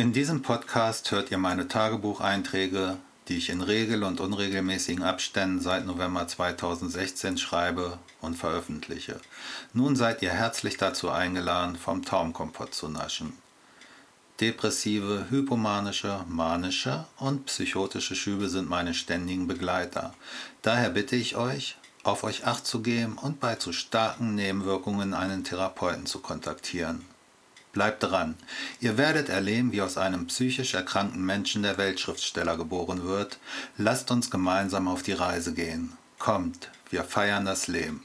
In diesem Podcast hört ihr meine Tagebucheinträge, die ich in regel- und unregelmäßigen Abständen seit November 2016 schreibe und veröffentliche. Nun seid ihr herzlich dazu eingeladen, vom Taumkompott zu naschen. Depressive, hypomanische, manische und psychotische Schübe sind meine ständigen Begleiter. Daher bitte ich euch, auf euch acht zu geben und bei zu starken Nebenwirkungen einen Therapeuten zu kontaktieren. Bleibt dran. Ihr werdet erleben, wie aus einem psychisch erkrankten Menschen der Weltschriftsteller geboren wird. Lasst uns gemeinsam auf die Reise gehen. Kommt, wir feiern das Leben.